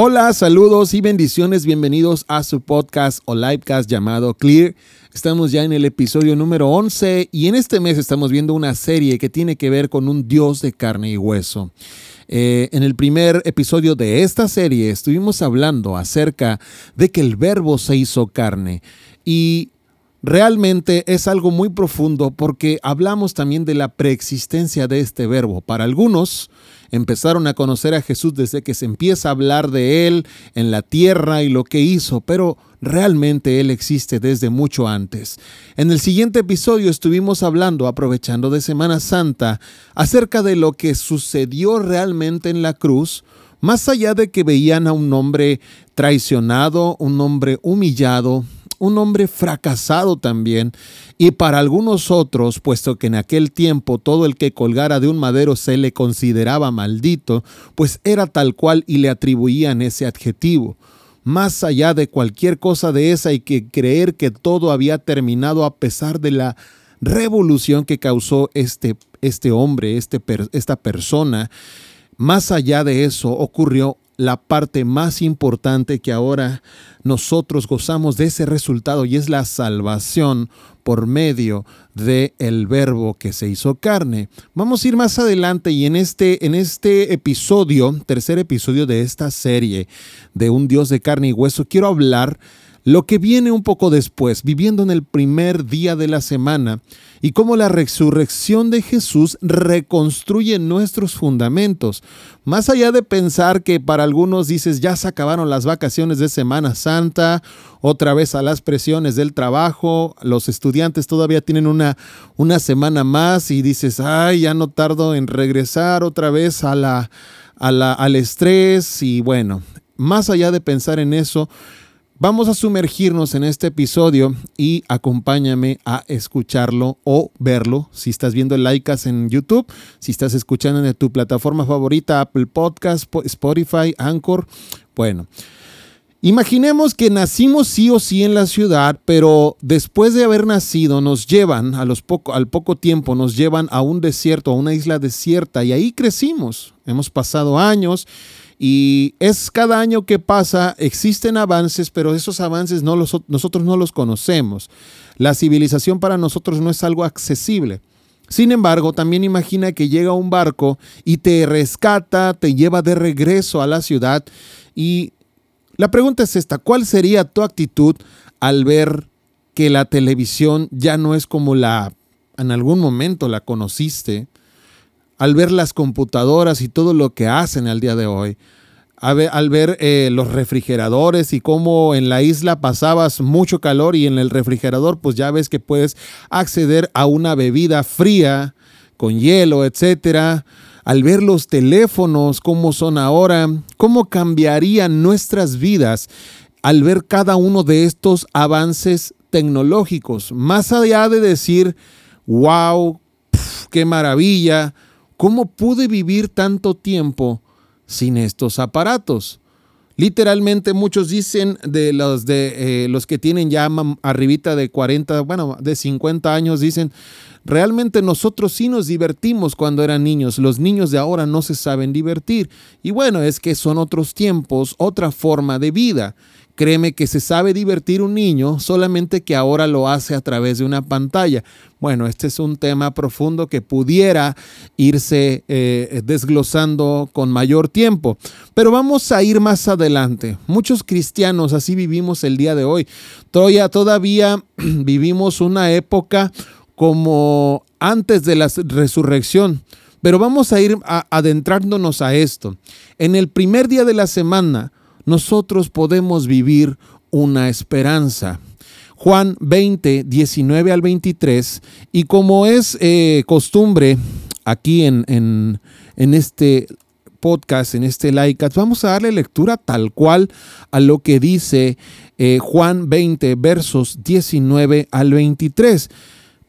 Hola, saludos y bendiciones. Bienvenidos a su podcast o livecast llamado Clear. Estamos ya en el episodio número 11 y en este mes estamos viendo una serie que tiene que ver con un Dios de carne y hueso. Eh, en el primer episodio de esta serie estuvimos hablando acerca de que el verbo se hizo carne y Realmente es algo muy profundo porque hablamos también de la preexistencia de este verbo. Para algunos empezaron a conocer a Jesús desde que se empieza a hablar de Él en la tierra y lo que hizo, pero realmente Él existe desde mucho antes. En el siguiente episodio estuvimos hablando, aprovechando de Semana Santa, acerca de lo que sucedió realmente en la cruz, más allá de que veían a un hombre traicionado, un hombre humillado, un hombre fracasado también, y para algunos otros, puesto que en aquel tiempo todo el que colgara de un madero se le consideraba maldito, pues era tal cual y le atribuían ese adjetivo. Más allá de cualquier cosa de esa hay que creer que todo había terminado a pesar de la revolución que causó este, este hombre, este, esta persona. Más allá de eso ocurrió la parte más importante que ahora nosotros gozamos de ese resultado y es la salvación por medio de el verbo que se hizo carne. Vamos a ir más adelante y en este en este episodio, tercer episodio de esta serie de un Dios de carne y hueso, quiero hablar lo que viene un poco después, viviendo en el primer día de la semana, y cómo la resurrección de Jesús reconstruye nuestros fundamentos. Más allá de pensar que para algunos dices, ya se acabaron las vacaciones de Semana Santa, otra vez a las presiones del trabajo, los estudiantes todavía tienen una, una semana más y dices, ay, ya no tardo en regresar otra vez a la, a la, al estrés y bueno, más allá de pensar en eso, Vamos a sumergirnos en este episodio y acompáñame a escucharlo o verlo. Si estás viendo Laicas en YouTube, si estás escuchando en tu plataforma favorita, Apple Podcast, Spotify, Anchor. Bueno, imaginemos que nacimos sí o sí en la ciudad, pero después de haber nacido nos llevan, a los poco, al poco tiempo, nos llevan a un desierto, a una isla desierta y ahí crecimos. Hemos pasado años y es cada año que pasa, existen avances, pero esos avances no los, nosotros no los conocemos. La civilización para nosotros no es algo accesible. Sin embargo, también imagina que llega un barco y te rescata, te lleva de regreso a la ciudad. Y la pregunta es esta, ¿cuál sería tu actitud al ver que la televisión ya no es como la en algún momento la conociste? Al ver las computadoras y todo lo que hacen al día de hoy, al ver eh, los refrigeradores y cómo en la isla pasabas mucho calor y en el refrigerador pues ya ves que puedes acceder a una bebida fría con hielo, etcétera. Al ver los teléfonos, cómo son ahora, cómo cambiarían nuestras vidas al ver cada uno de estos avances tecnológicos. Más allá de decir, wow, qué maravilla, ¿Cómo pude vivir tanto tiempo sin estos aparatos? Literalmente muchos dicen de los, de, eh, los que tienen ya arribita de 40, bueno, de 50 años, dicen, realmente nosotros sí nos divertimos cuando eran niños, los niños de ahora no se saben divertir. Y bueno, es que son otros tiempos, otra forma de vida. Créeme que se sabe divertir un niño, solamente que ahora lo hace a través de una pantalla. Bueno, este es un tema profundo que pudiera irse eh, desglosando con mayor tiempo. Pero vamos a ir más adelante. Muchos cristianos así vivimos el día de hoy. Todavía, todavía vivimos una época como antes de la resurrección. Pero vamos a ir adentrándonos a esto. En el primer día de la semana, nosotros podemos vivir una esperanza. Juan 20, 19 al 23, y como es eh, costumbre aquí en, en, este podcast, en este Laicas, vamos a darle lectura tal cual a lo que dice eh, Juan 20, versos 19 al 23.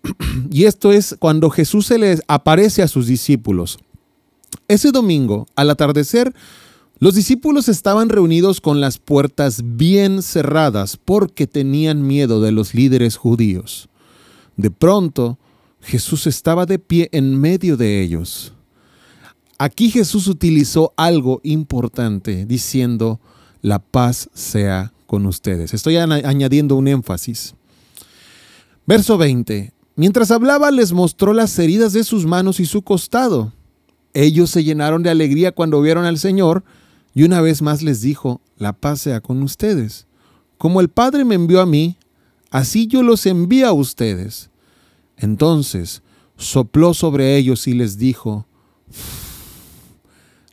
Y esto es cuando Jesús se les aparece a sus discípulos. Ese domingo, al atardecer, los discípulos estaban reunidos con las puertas bien cerradas porque tenían miedo de los líderes judíos. De pronto, Jesús estaba de pie en medio de ellos. Aquí Jesús utilizó algo importante diciendo, la paz sea con ustedes. Estoy añadiendo un énfasis. Verso 20. Mientras hablaba les mostró las heridas de sus manos y su costado. Ellos se llenaron de alegría cuando vieron al Señor y una vez más les dijo, la paz sea con ustedes. Como el Padre me envió a mí, así yo los envío a ustedes. Entonces sopló sobre ellos y les dijo,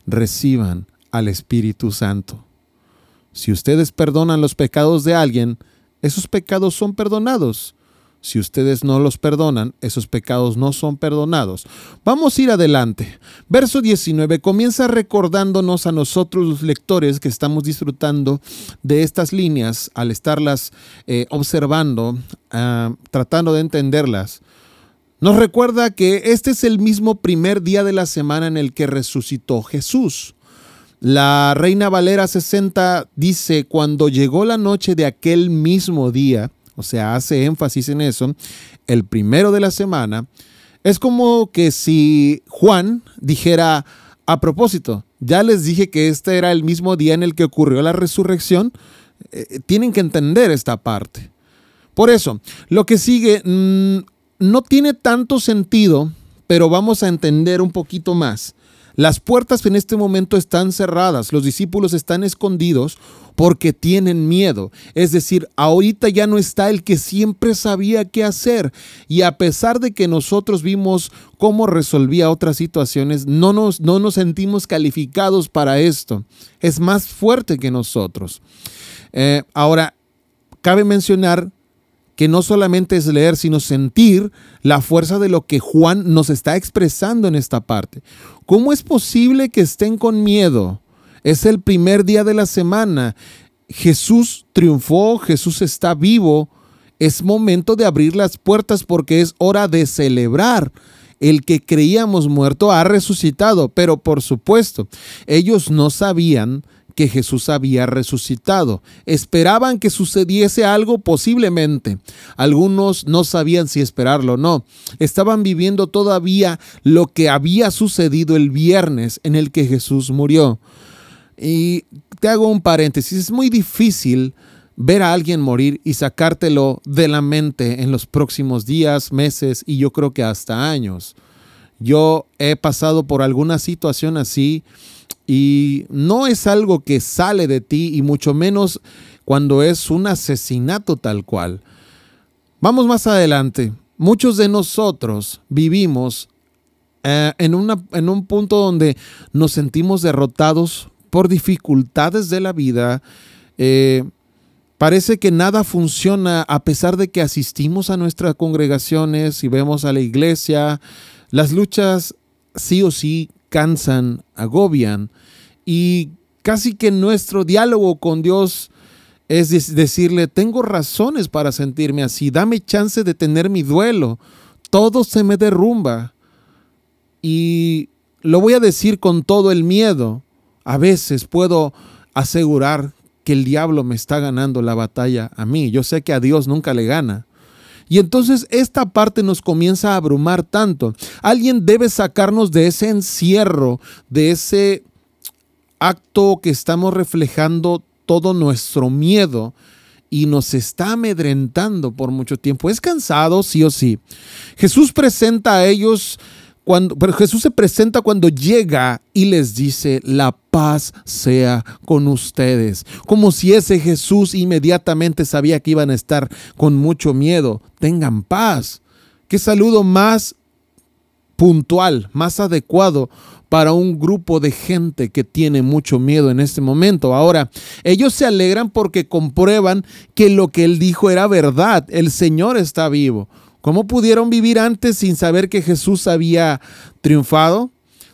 reciban al Espíritu Santo. Si ustedes perdonan los pecados de alguien, esos pecados son perdonados. Si ustedes no los perdonan, esos pecados no son perdonados. Vamos a ir adelante. Verso 19 comienza recordándonos a nosotros los lectores que estamos disfrutando de estas líneas al estarlas eh, observando, ah, tratando de entenderlas. Nos recuerda que este es el mismo primer día de la semana en el que resucitó Jesús. La Reina Valera 60 dice, cuando llegó la noche de aquel mismo día, o sea, hace énfasis en eso, el primero de la semana, es como que si Juan dijera, a propósito, ya les dije que este era el mismo día en el que ocurrió la resurrección, eh, tienen que entender esta parte. Por eso, lo que sigue mm, no tiene tanto sentido, pero vamos a entender un poquito más. Las puertas en este momento están cerradas, los discípulos están escondidos porque tienen miedo. Es decir, ahorita ya no está el que siempre sabía qué hacer. Y a pesar de que nosotros vimos cómo resolvía otras situaciones, no nos, no nos sentimos calificados para esto. Es más fuerte que nosotros. Eh, ahora, cabe mencionar que no solamente es leer, sino sentir la fuerza de lo que Juan nos está expresando en esta parte. ¿Cómo es posible que estén con miedo? Es el primer día de la semana. Jesús triunfó, Jesús está vivo. Es momento de abrir las puertas porque es hora de celebrar. El que creíamos muerto ha resucitado, pero por supuesto, ellos no sabían que Jesús había resucitado. Esperaban que sucediese algo posiblemente. Algunos no sabían si esperarlo o no. Estaban viviendo todavía lo que había sucedido el viernes en el que Jesús murió. Y te hago un paréntesis, es muy difícil ver a alguien morir y sacártelo de la mente en los próximos días, meses y yo creo que hasta años. Yo he pasado por alguna situación así y no es algo que sale de ti y mucho menos cuando es un asesinato tal cual. Vamos más adelante. Muchos de nosotros vivimos eh, en, una, en un punto donde nos sentimos derrotados por dificultades de la vida. Eh, parece que nada funciona a pesar de que asistimos a nuestras congregaciones y vemos a la iglesia. Las luchas sí o sí cansan, agobian y casi que nuestro diálogo con Dios es decirle, tengo razones para sentirme así, dame chance de tener mi duelo, todo se me derrumba y lo voy a decir con todo el miedo, a veces puedo asegurar que el diablo me está ganando la batalla a mí, yo sé que a Dios nunca le gana, y entonces esta parte nos comienza a abrumar tanto. Alguien debe sacarnos de ese encierro, de ese acto que estamos reflejando todo nuestro miedo y nos está amedrentando por mucho tiempo. Es cansado, sí o sí. Jesús presenta a ellos pero Jesús se presenta cuando llega y les dice, la paz sea con ustedes. Como si ese Jesús inmediatamente sabía que iban a estar con mucho miedo. Tengan paz. Qué saludo más puntual, más adecuado para un grupo de gente que tiene mucho miedo en este momento. Ahora, ellos se alegran porque comprueban que lo que él dijo era verdad. El Señor está vivo. ¿Cómo pudieron vivir antes sin saber que Jesús había triunfado?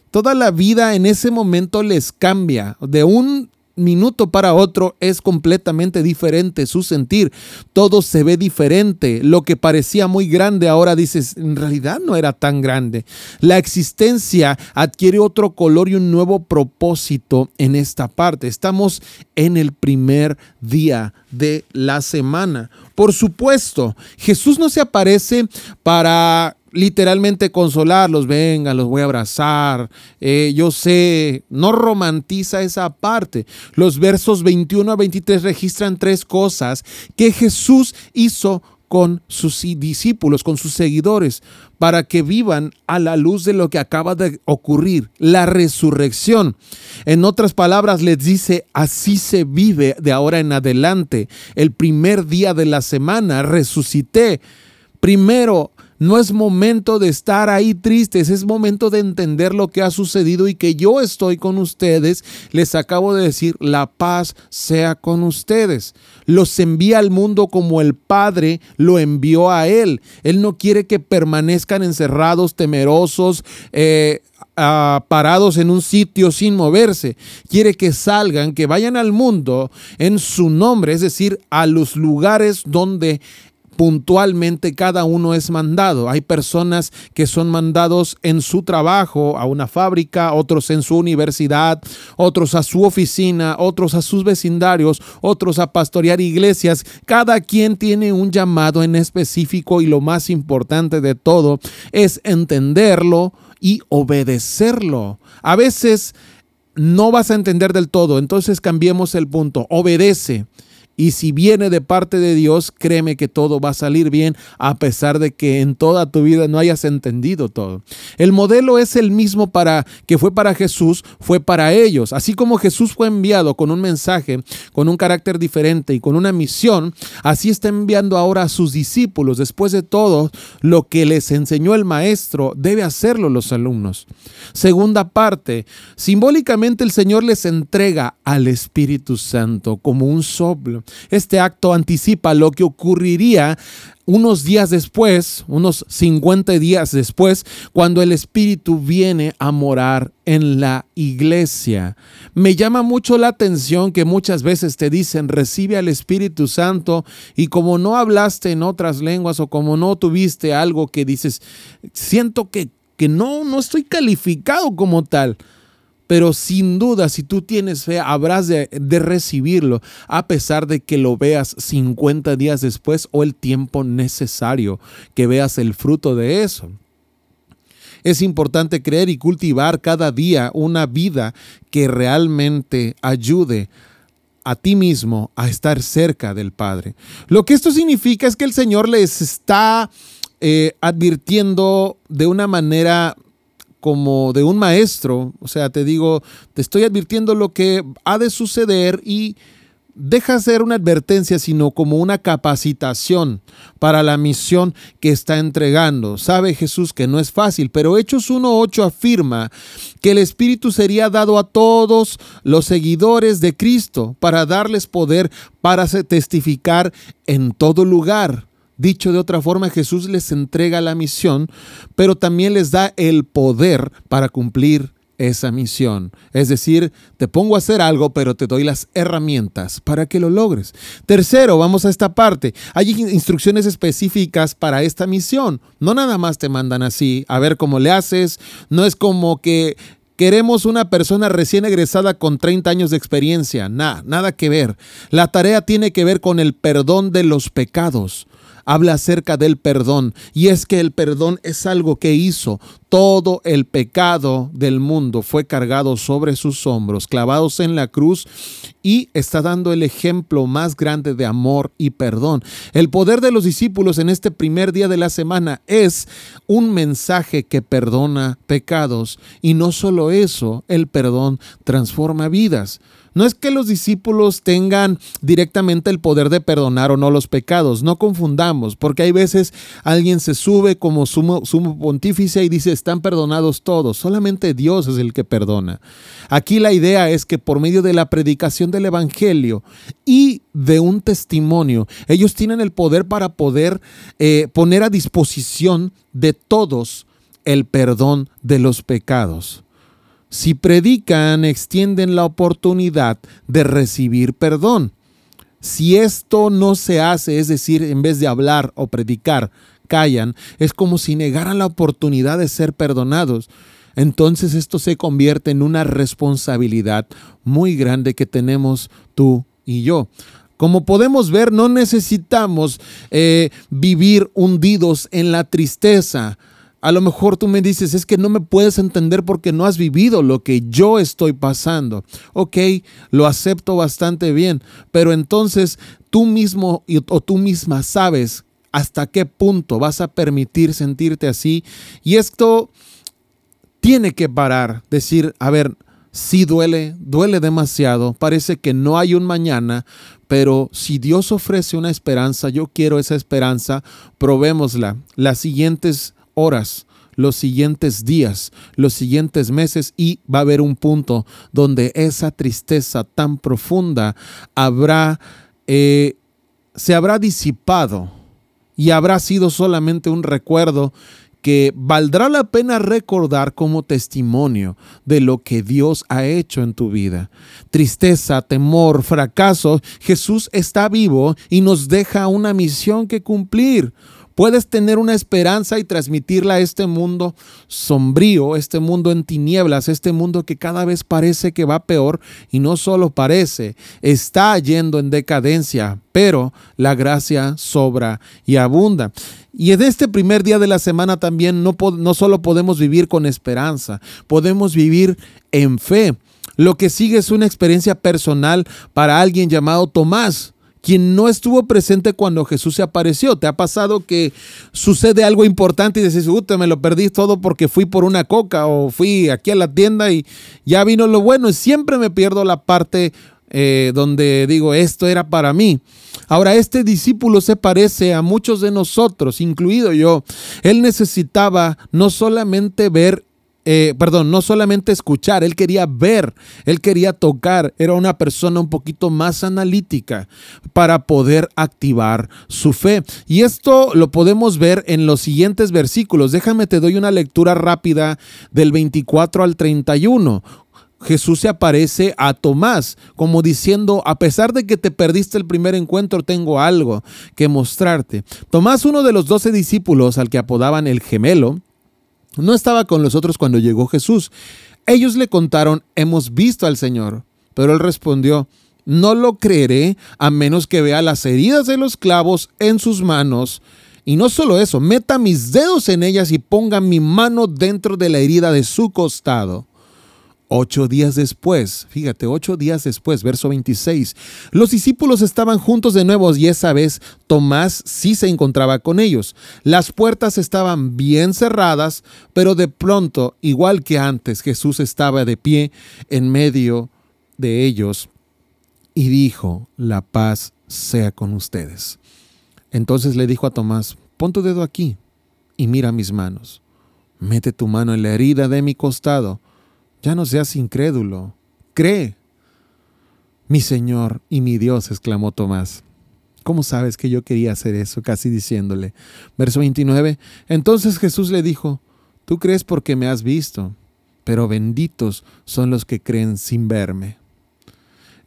Toda la vida en ese momento les cambia. De un minuto para otro es completamente diferente su sentir. Todo se ve diferente. Lo que parecía muy grande ahora dices, en realidad no era tan grande. La existencia adquiere otro color y un nuevo propósito en esta parte. Estamos en el primer día de la semana. Por supuesto, Jesús no se aparece para literalmente consolarlos, venga, los voy a abrazar, eh, yo sé, no romantiza esa parte. Los versos 21 a 23 registran tres cosas que Jesús hizo con sus discípulos, con sus seguidores, para que vivan a la luz de lo que acaba de ocurrir, la resurrección. En otras palabras, les dice, así se vive de ahora en adelante. El primer día de la semana resucité. Primero no es momento de estar ahí tristes, es momento de entender lo que ha sucedido y que yo estoy con ustedes. Les acabo de decir, la paz sea con ustedes. Los envía al mundo como el Padre lo envió a Él. Él no quiere que permanezcan encerrados, temerosos. Eh, parados en un sitio sin moverse. Quiere que salgan, que vayan al mundo en su nombre, es decir, a los lugares donde puntualmente cada uno es mandado. Hay personas que son mandados en su trabajo, a una fábrica, otros en su universidad, otros a su oficina, otros a sus vecindarios, otros a pastorear iglesias. Cada quien tiene un llamado en específico y lo más importante de todo es entenderlo y obedecerlo. A veces no vas a entender del todo, entonces cambiemos el punto. Obedece. Y si viene de parte de Dios, créeme que todo va a salir bien a pesar de que en toda tu vida no hayas entendido todo. El modelo es el mismo para que fue para Jesús, fue para ellos. Así como Jesús fue enviado con un mensaje, con un carácter diferente y con una misión, así está enviando ahora a sus discípulos. Después de todo, lo que les enseñó el maestro, debe hacerlo los alumnos. Segunda parte, simbólicamente el Señor les entrega al Espíritu Santo como un soplo este acto anticipa lo que ocurriría unos días después, unos 50 días después, cuando el Espíritu viene a morar en la iglesia. Me llama mucho la atención que muchas veces te dicen, recibe al Espíritu Santo y como no hablaste en otras lenguas o como no tuviste algo que dices, siento que, que no, no estoy calificado como tal pero sin duda si tú tienes fe habrás de, recibirlo a pesar de que lo veas 50 días después o el tiempo necesario que veas el fruto de eso. Es importante creer y cultivar cada día una vida que realmente ayude a ti mismo a estar cerca del Padre. Lo que esto significa es que el Señor les está eh, advirtiendo de una manera como de un maestro, o sea, te digo, te estoy advirtiendo lo que ha de suceder y deja ser una advertencia, sino como una capacitación para la misión que está entregando. Sabe Jesús que no es fácil, pero Hechos 1.8 afirma que el Espíritu sería dado a todos los seguidores de Cristo para darles poder para testificar en todo lugar. Dicho de otra forma, Jesús les entrega la misión, pero también les da el poder para cumplir esa misión. Es decir, te pongo a hacer algo, pero te doy las herramientas para que lo logres. Tercero, vamos a esta parte. Hay instrucciones específicas para esta misión. No nada más te mandan así, a ver cómo le haces. No es como que Queremos una persona recién egresada con 30 años de experiencia. Nada, nada que ver. La tarea tiene que ver con el perdón de los pecados habla acerca del perdón. Y es que el perdón es algo que hizo. Todo el pecado del mundo fue cargado sobre sus hombros, clavados en la cruz, y está dando el ejemplo más grande de amor y perdón. El poder de los discípulos en este primer día de la semana es un mensaje que perdona pecados. Y no solo eso, el perdón transforma vidas. No es que los discípulos tengan directamente el poder de perdonar o no los pecados, no confundamos, porque hay veces alguien se sube como sumo, pontífice y dice, están perdonados todos, solamente Dios es el que perdona. Aquí la idea es que por medio de la predicación del Evangelio y de un testimonio, ellos tienen el poder para poder eh, poner a disposición de todos el perdón de los pecados. Si predican, extienden la oportunidad de recibir perdón. Si esto no se hace, es decir, en vez de hablar o predicar, callan, es como si negaran la oportunidad de ser perdonados. Entonces esto se convierte en una responsabilidad muy grande que tenemos tú y yo. Como podemos ver, no necesitamos eh, vivir hundidos en la tristeza A lo mejor tú me dices, es que no me puedes entender porque no has vivido lo que yo estoy pasando. Ok, lo acepto bastante bien, pero entonces tú mismo o tú misma sabes hasta qué punto vas a permitir sentirte así. Y esto tiene que parar, decir, a ver, sí duele, duele demasiado, parece que no hay un mañana, pero si Dios ofrece una esperanza, yo quiero esa esperanza, probémosla. Las siguientes horas, los siguientes días, los siguientes meses y va a haber un punto donde esa tristeza tan profunda habrá, eh, se habrá disipado y habrá sido solamente un recuerdo que valdrá la pena recordar como testimonio de lo que Dios ha hecho en tu vida. Tristeza, temor, fracaso, Jesús está vivo y nos deja una misión que cumplir. Puedes tener una esperanza y transmitirla a este mundo sombrío, este mundo en tinieblas, este mundo que cada vez parece que va peor y no solo parece, está yendo en decadencia, pero la gracia sobra y abunda. Y en este primer día de la semana también no, no solo podemos vivir con esperanza, podemos vivir en fe. Lo que sigue es una experiencia personal para alguien llamado Tomás quien no estuvo presente cuando Jesús se apareció. ¿Te ha pasado que sucede algo importante y dices, te me lo perdí todo porque fui por una coca o fui aquí a la tienda y ya vino lo bueno y siempre me pierdo la parte eh, donde digo, esto era para mí. Ahora, este discípulo se parece a muchos de nosotros, incluido yo. Él necesitaba no solamente ver eh, perdón, no solamente escuchar, él quería ver, él quería tocar, era una persona un poquito más analítica para poder activar su fe. Y esto lo podemos ver en los siguientes versículos. Déjame, te doy una lectura rápida del 24 al 31. Jesús se aparece a Tomás como diciendo, a pesar de que te perdiste el primer encuentro, tengo algo que mostrarte. Tomás, uno de los doce discípulos al que apodaban el gemelo, no estaba con los otros cuando llegó Jesús. Ellos le contaron, hemos visto al Señor. Pero él respondió, no lo creeré a menos que vea las heridas de los clavos en sus manos. Y no solo eso, meta mis dedos en ellas y ponga mi mano dentro de la herida de su costado. Ocho días después, fíjate, ocho días después, verso 26, los discípulos estaban juntos de nuevo y esa vez Tomás sí se encontraba con ellos. Las puertas estaban bien cerradas, pero de pronto, igual que antes, Jesús estaba de pie en medio de ellos y dijo, la paz sea con ustedes. Entonces le dijo a Tomás, pon tu dedo aquí y mira mis manos. Mete tu mano en la herida de mi costado ya no seas incrédulo, cree. Mi Señor y mi Dios, exclamó Tomás. ¿Cómo sabes que yo quería hacer eso? Casi diciéndole. Verso 29. Entonces Jesús le dijo, tú crees porque me has visto, pero benditos son los que creen sin verme.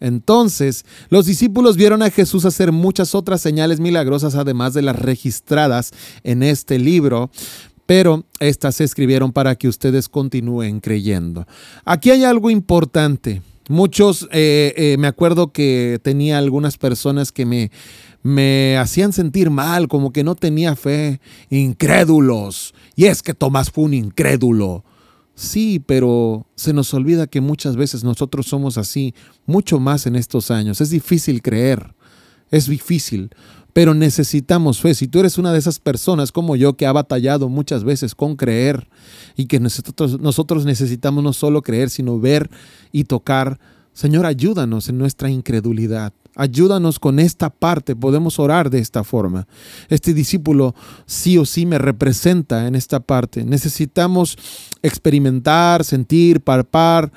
Entonces los discípulos vieron a Jesús hacer muchas otras señales milagrosas, además de las registradas en este libro, pero estas se escribieron para que ustedes continúen creyendo. Aquí hay algo importante. Muchos, eh, eh, me acuerdo que tenía algunas personas que me, me hacían sentir mal, como que no tenía fe, incrédulos. Y es que Tomás fue un incrédulo. Sí, pero se nos olvida que muchas veces nosotros somos así, mucho más en estos años. Es difícil creer, es difícil pero necesitamos fe. Si tú eres una de esas personas como yo que ha batallado muchas veces con creer y que nosotros, nosotros necesitamos no solo creer, sino ver y tocar, Señor, ayúdanos en nuestra incredulidad. Ayúdanos con esta parte, podemos orar de esta forma. Este discípulo sí o sí me representa en esta parte. Necesitamos experimentar, sentir, parpar,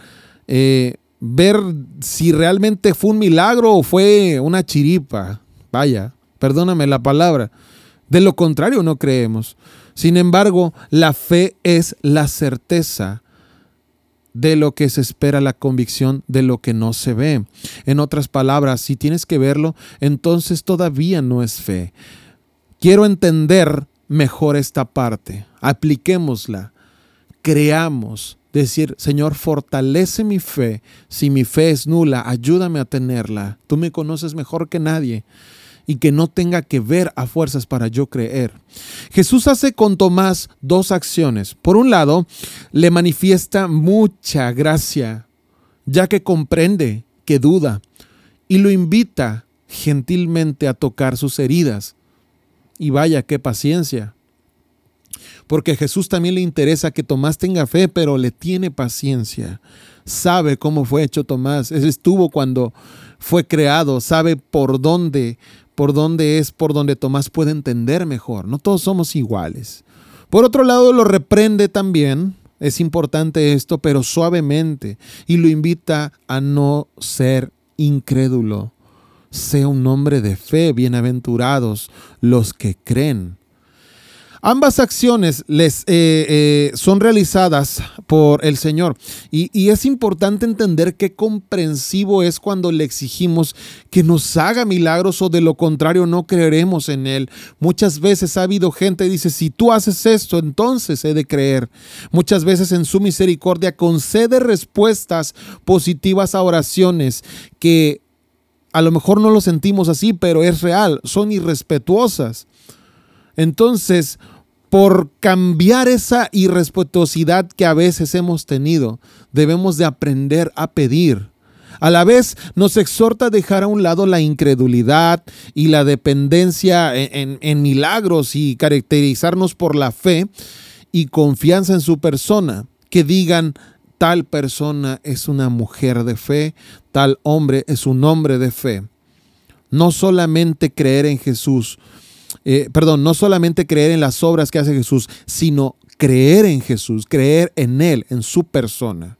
eh, ver si realmente fue un milagro o fue una chiripa. Vaya, perdóname la palabra. De lo contrario no creemos. Sin embargo, la fe es la certeza de lo que se espera, la convicción de lo que no se ve. En otras palabras, si tienes que verlo, entonces todavía no es fe. Quiero entender mejor esta parte. Apliquémosla. Creamos. Decir, Señor, fortalece mi fe. Si mi fe es nula, ayúdame a tenerla. Tú me conoces mejor que nadie. Y que no tenga que ver a fuerzas para yo creer. Jesús hace con Tomás dos acciones. Por un lado, le manifiesta mucha gracia, ya que comprende que duda, y lo invita gentilmente a tocar sus heridas. Y vaya, qué paciencia. Porque a Jesús también le interesa que Tomás tenga fe, pero le tiene paciencia. Sabe cómo fue hecho Tomás. Estuvo cuando fue creado. Sabe por dónde por dónde es por donde Tomás puede entender mejor. No todos somos iguales. Por otro lado, lo reprende también, es importante esto, pero suavemente, y lo invita a no ser incrédulo. Sea un hombre de fe, bienaventurados los que creen. Ambas acciones les, eh, eh, son realizadas por el Señor y, y, es importante entender qué comprensivo es cuando le exigimos que nos haga milagros o de lo contrario no creeremos en Él. Muchas veces ha habido gente que dice, si tú haces esto, entonces he de creer. Muchas veces en su misericordia concede respuestas positivas a oraciones que a lo mejor no lo sentimos así, pero es real, son irrespetuosas. Entonces, por cambiar esa irrespetuosidad que a veces hemos tenido, debemos de aprender a pedir. A la vez nos exhorta a dejar a un lado la incredulidad y la dependencia en, en, milagros y caracterizarnos por la fe y confianza en su persona, que digan, tal persona es una mujer de fe, tal hombre es un hombre de fe. No solamente creer en Jesús, eh, perdón, no solamente creer en las obras que hace Jesús, sino creer en Jesús, creer en Él, en su persona.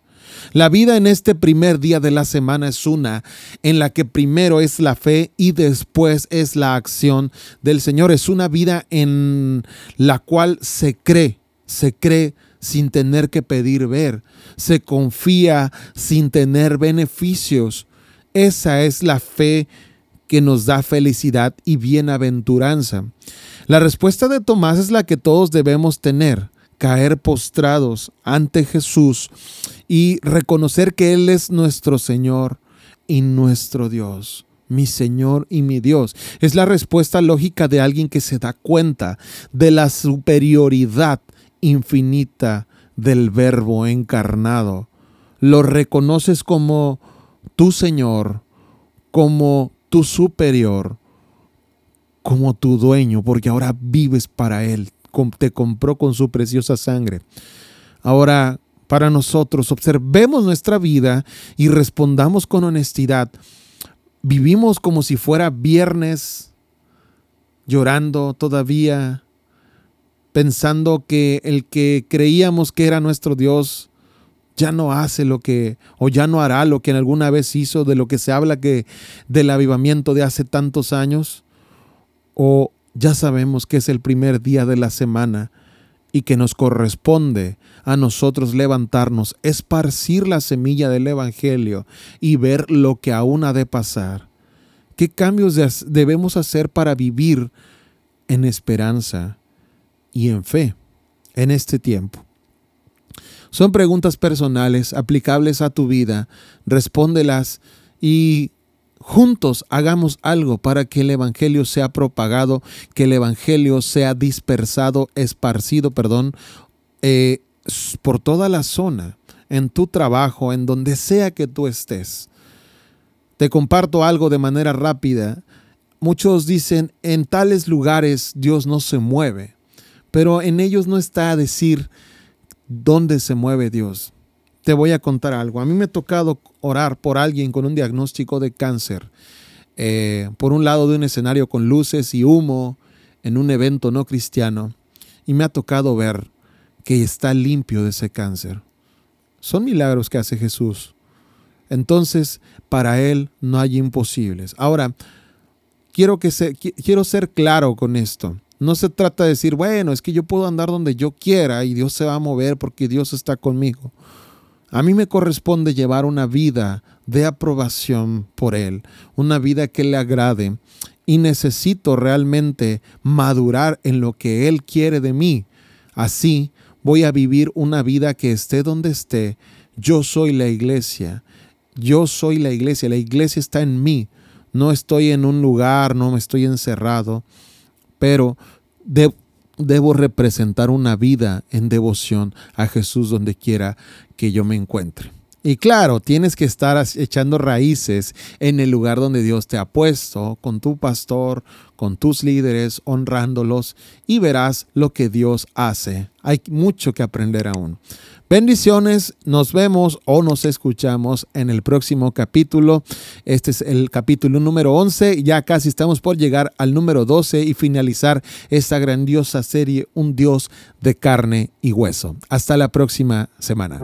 La vida en este primer día de la semana es una en la que primero es la fe y después es la acción del Señor. Es una vida en la cual se cree, se cree sin tener que pedir ver, se confía sin tener beneficios. Esa es la fe que nos da felicidad y bienaventuranza. La respuesta de Tomás es la que todos debemos tener, caer postrados ante Jesús y reconocer que Él es nuestro Señor y nuestro Dios mi Señor y mi Dios. Es la respuesta lógica de alguien que se da cuenta de la superioridad infinita del Verbo encarnado. Lo reconoces como tu Señor, como tu superior como tu dueño, porque ahora vives para Él, te compró con su preciosa sangre. Ahora, para nosotros, observemos nuestra vida y respondamos con honestidad. Vivimos como si fuera viernes, llorando todavía, pensando que el que creíamos que era nuestro Dios ya no hace lo que, o ya no hará lo que alguna vez hizo, de lo que se habla que del avivamiento de hace tantos años, o ya sabemos que es el primer día de la semana y que nos corresponde a nosotros levantarnos, esparcir la semilla del Evangelio y ver lo que aún ha de pasar. ¿Qué cambios debemos hacer para vivir en esperanza y en fe en este tiempo? Son preguntas personales, aplicables a tu vida. Respóndelas y juntos hagamos algo para que el Evangelio sea propagado, que el Evangelio sea dispersado, esparcido, perdón, eh, por toda la zona, en tu trabajo, en donde sea que tú estés. Te comparto algo de manera rápida. Muchos dicen, en tales lugares Dios no se mueve, pero en ellos no está a decir, dónde se mueve Dios. Te voy a contar algo. A mí me ha tocado orar por alguien con un diagnóstico de cáncer. Eh, por un lado de un escenario con luces y humo en un evento no cristiano. Y me ha tocado ver que está limpio de ese cáncer. Son milagros que hace Jesús. Entonces, para Él no hay imposibles. Ahora, quiero, que quiero ser claro con esto. No se trata de decir, bueno, es que yo puedo andar donde yo quiera y Dios se va a mover porque Dios está conmigo. A mí me corresponde llevar una vida de aprobación por Él, una vida que le agrade y necesito realmente madurar en lo que Él quiere de mí. Así voy a vivir una vida que esté donde esté. Yo soy la iglesia. Yo soy la iglesia. La iglesia está en mí. no estoy en un lugar, no me estoy encerrado, pero debo representar una vida en devoción a Jesús donde quiera que yo me encuentre. Y claro, tienes que estar echando raíces en el lugar donde Dios te ha puesto, con tu pastor, con tus líderes, honrándolos y verás lo que Dios hace. Hay mucho que aprender aún. Bendiciones, nos vemos o nos escuchamos en el próximo capítulo. Este es el capítulo número 11, ya casi estamos por llegar al número 12 y finalizar esta grandiosa serie Un Dios de carne y hueso. Hasta la próxima semana.